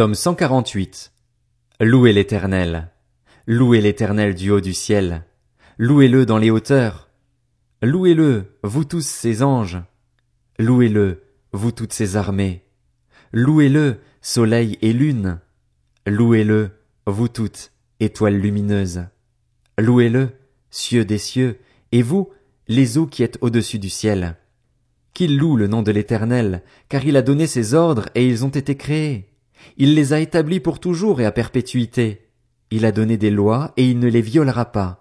Psaume 148. Louez l'éternel. Louez l'éternel du haut du ciel. Louez-le dans les hauteurs. Louez-le, vous tous ses anges. Louez-le, vous toutes ses armées. Louez-le, soleil et lune. Louez-le, vous toutes, étoiles lumineuses. Louez-le, cieux des cieux, et vous, les eaux qui êtes au-dessus du ciel. Qu'il loue le nom de l'Éternel, car il a donné ses ordres et ils ont été créés. Il les a établis pour toujours et à perpétuité. Il a donné des lois et il ne les violera pas.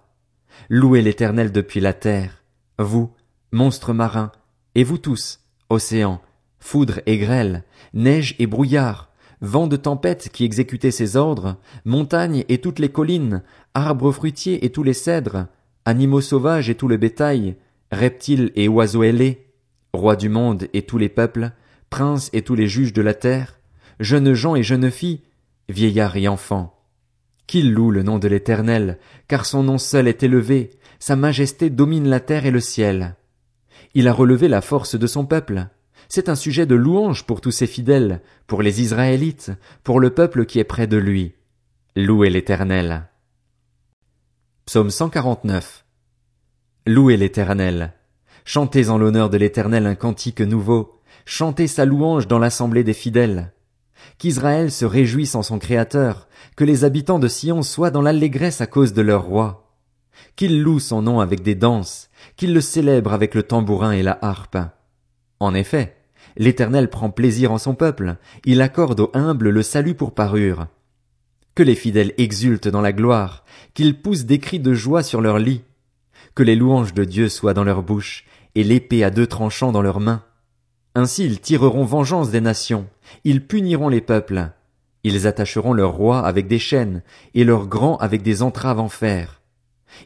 Louez l'Éternel depuis la terre, vous, monstres marins, et vous tous, océans, foudre et grêle, neige et brouillard, vent de tempête qui exécutait ses ordres, montagnes et toutes les collines, arbres fruitiers et tous les cèdres, animaux sauvages et tout le bétail, reptiles et oiseaux ailés, rois du monde et tous les peuples, princes et tous les juges de la terre, jeunes gens et jeunes filles, vieillards et enfants. Qu'il loue le nom de l'Éternel, car son nom seul est élevé, sa majesté domine la terre et le ciel. Il a relevé la force de son peuple. C'est un sujet de louange pour tous ses fidèles, pour les Israélites, pour le peuple qui est près de lui. Louez l'Éternel. Psaume 149. Louez l'Éternel. Chantez en l'honneur de l'Éternel un cantique nouveau. Chantez sa louange dans l'assemblée des fidèles. Qu'Israël se réjouisse en son Créateur, que les habitants de Sion soient dans l'allégresse à cause de leur roi. Qu'ils louent son nom avec des danses, qu'ils le célèbrent avec le tambourin et la harpe. En effet, l'Éternel prend plaisir en son peuple, il accorde aux humbles le salut pour parure. Que les fidèles exultent dans la gloire, qu'ils poussent des cris de joie sur leur lit. Que les louanges de Dieu soient dans leur bouche, et l'épée à deux tranchants dans leurs mains. Ainsi ils tireront vengeance des nations, ils puniront les peuples, ils attacheront leurs rois avec des chaînes, et leurs grands avec des entraves en fer.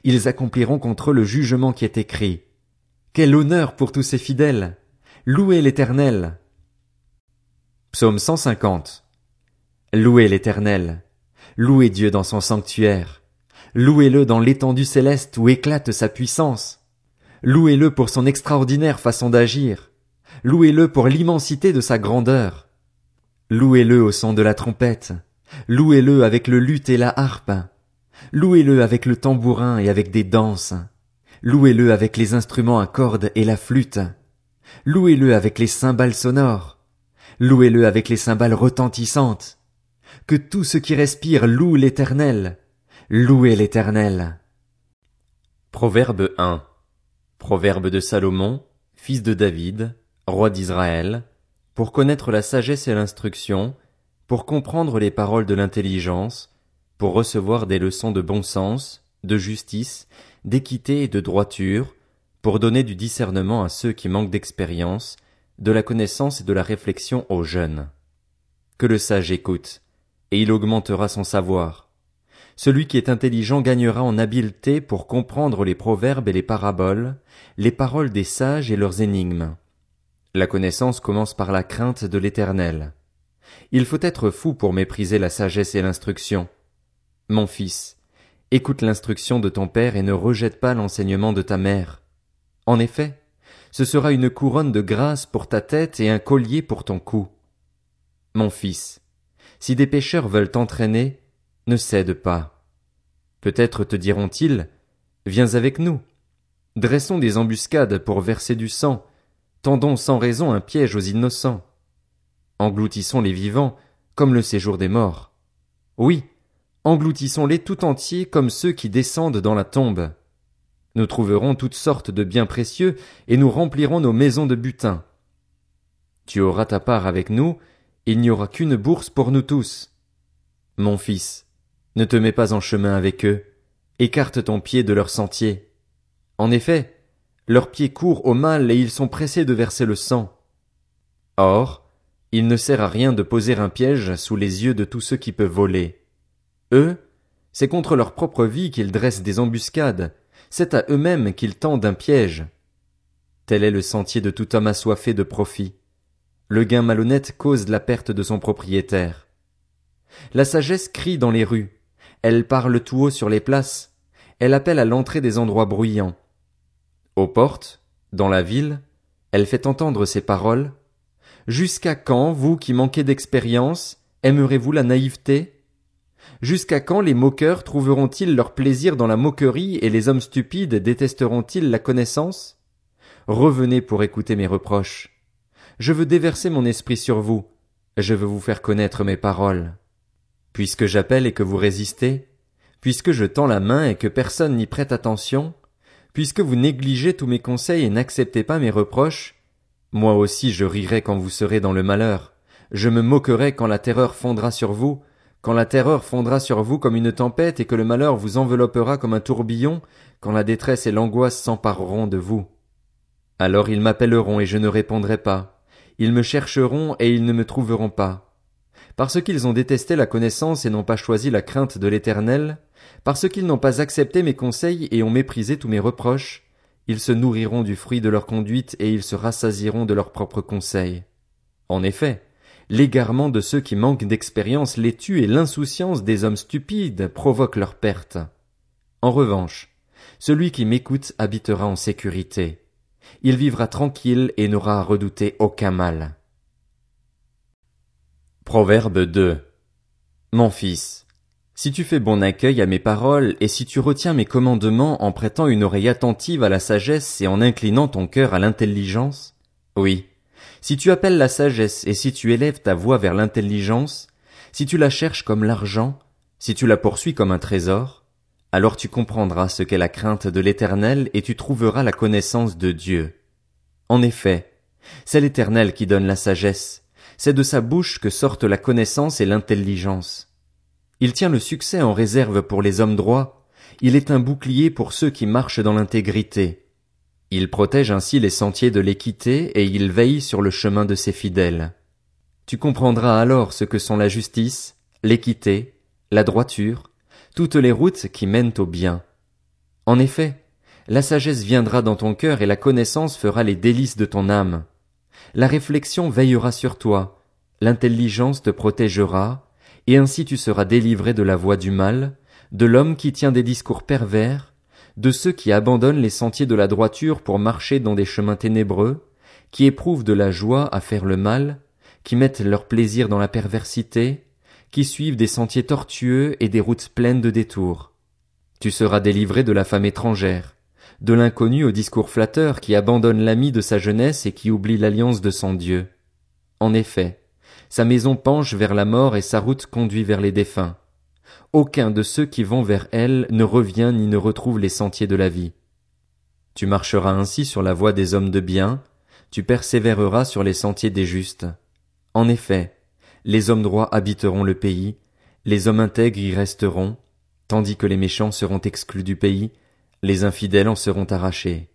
Ils accompliront contre eux le jugement qui est écrit. Quel honneur pour tous ces fidèles! Louez l'éternel! Psaume 150. Louez l'éternel! Louez Dieu dans son sanctuaire! Louez-le dans l'étendue céleste où éclate sa puissance! Louez-le pour son extraordinaire façon d'agir! Louez-le pour l'immensité de sa grandeur! Louez-le au son de la trompette. Louez-le avec le luth et la harpe. Louez-le avec le tambourin et avec des danses. Louez-le avec les instruments à cordes et la flûte. Louez-le avec les cymbales sonores. Louez-le avec les cymbales retentissantes. Que tout ce qui respire loue l'éternel. Louez l'éternel. Proverbe 1. Proverbe de Salomon, fils de David, roi d'Israël, pour connaître la sagesse et l'instruction, pour comprendre les paroles de l'intelligence, pour recevoir des leçons de bon sens, de justice, d'équité et de droiture, pour donner du discernement à ceux qui manquent d'expérience, de la connaissance et de la réflexion aux jeunes. Que le sage écoute, et il augmentera son savoir. Celui qui est intelligent gagnera en habileté pour comprendre les proverbes et les paraboles, les paroles des sages et leurs énigmes. La connaissance commence par la crainte de l'Éternel. Il faut être fou pour mépriser la sagesse et l'instruction. Mon fils, écoute l'instruction de ton père et ne rejette pas l'enseignement de ta mère. En effet, ce sera une couronne de grâce pour ta tête et un collier pour ton cou. Mon fils, si des pécheurs veulent t'entraîner, ne cède pas. Peut-être te diront-ils, viens avec nous. Dressons des embuscades pour verser du sang tendons sans raison un piège aux innocents. Engloutissons les vivants, comme le séjour des morts. Oui, engloutissons-les tout entiers comme ceux qui descendent dans la tombe. Nous trouverons toutes sortes de biens précieux, et nous remplirons nos maisons de butin. Tu auras ta part avec nous, il n'y aura qu'une bourse pour nous tous. Mon fils, ne te mets pas en chemin avec eux, écarte ton pied de leur sentier. En effet, leurs pieds courent au mal et ils sont pressés de verser le sang. Or, il ne sert à rien de poser un piège sous les yeux de tous ceux qui peuvent voler. Eux, c'est contre leur propre vie qu'ils dressent des embuscades, c'est à eux-mêmes qu'ils tendent un piège. Tel est le sentier de tout homme assoiffé de profit. Le gain malhonnête cause la perte de son propriétaire. La sagesse crie dans les rues, elle parle tout haut sur les places, elle appelle à l'entrée des endroits bruyants. Aux portes, dans la ville, elle fait entendre ces paroles. Jusqu'à quand, vous qui manquez d'expérience, Aimerez-vous la naïveté? Jusqu'à quand les moqueurs trouveront-ils leur plaisir dans la moquerie et les hommes stupides détesteront-ils la connaissance? Revenez pour écouter mes reproches. Je veux déverser mon esprit sur vous. Je veux vous faire connaître mes paroles. Puisque j'appelle et que vous résistez, puisque je tends la main et que personne n'y prête attention, puisque vous négligez tous mes conseils et n'acceptez pas mes reproches, moi aussi je rirai quand vous serez dans le malheur, je me moquerai quand la terreur fondra sur vous, quand la terreur fondra sur vous comme une tempête et que le malheur vous enveloppera comme un tourbillon, quand la détresse et l'angoisse s'empareront de vous. Alors ils m'appelleront et je ne répondrai pas. Ils me chercheront et ils ne me trouveront pas. Parce qu'ils ont détesté la connaissance et n'ont pas choisi la crainte de l'éternel, parce qu'ils n'ont pas accepté mes conseils et ont méprisé tous mes reproches, ils se nourriront du fruit de leur conduite et ils se rassasieront de leurs propres conseils. En effet, l'égarement de ceux qui manquent d'expérience les tue et l'insouciance des hommes stupides provoque leur perte. En revanche, celui qui m'écoute habitera en sécurité il vivra tranquille et n'aura à redouter aucun mal. Proverbe 2 Mon fils, si tu fais bon accueil à mes paroles et si tu retiens mes commandements en prêtant une oreille attentive à la sagesse et en inclinant ton cœur à l'intelligence, oui, si tu appelles la sagesse et si tu élèves ta voix vers l'intelligence, si tu la cherches comme l'argent, si tu la poursuis comme un trésor, alors tu comprendras ce qu'est la crainte de l'Éternel et tu trouveras la connaissance de Dieu. En effet, c'est l'Éternel qui donne la sagesse, c'est de sa bouche que sortent la connaissance et l'intelligence. Il tient le succès en réserve pour les hommes droits, il est un bouclier pour ceux qui marchent dans l'intégrité. Il protège ainsi les sentiers de l'équité et il veille sur le chemin de ses fidèles. Tu comprendras alors ce que sont la justice, l'équité, la droiture, toutes les routes qui mènent au bien. En effet, la sagesse viendra dans ton cœur et la connaissance fera les délices de ton âme. La réflexion veillera sur toi, l'intelligence te protégera, et ainsi tu seras délivré de la voie du mal, de l'homme qui tient des discours pervers, de ceux qui abandonnent les sentiers de la droiture pour marcher dans des chemins ténébreux, qui éprouvent de la joie à faire le mal, qui mettent leur plaisir dans la perversité, qui suivent des sentiers tortueux et des routes pleines de détours. Tu seras délivré de la femme étrangère, de l'inconnu au discours flatteur qui abandonne l'ami de sa jeunesse et qui oublie l'alliance de son Dieu. En effet, sa maison penche vers la mort et sa route conduit vers les défunts. Aucun de ceux qui vont vers elle ne revient ni ne retrouve les sentiers de la vie. Tu marcheras ainsi sur la voie des hommes de bien, tu persévéreras sur les sentiers des justes. En effet, les hommes droits habiteront le pays, les hommes intègres y resteront, tandis que les méchants seront exclus du pays, les infidèles en seront arrachés.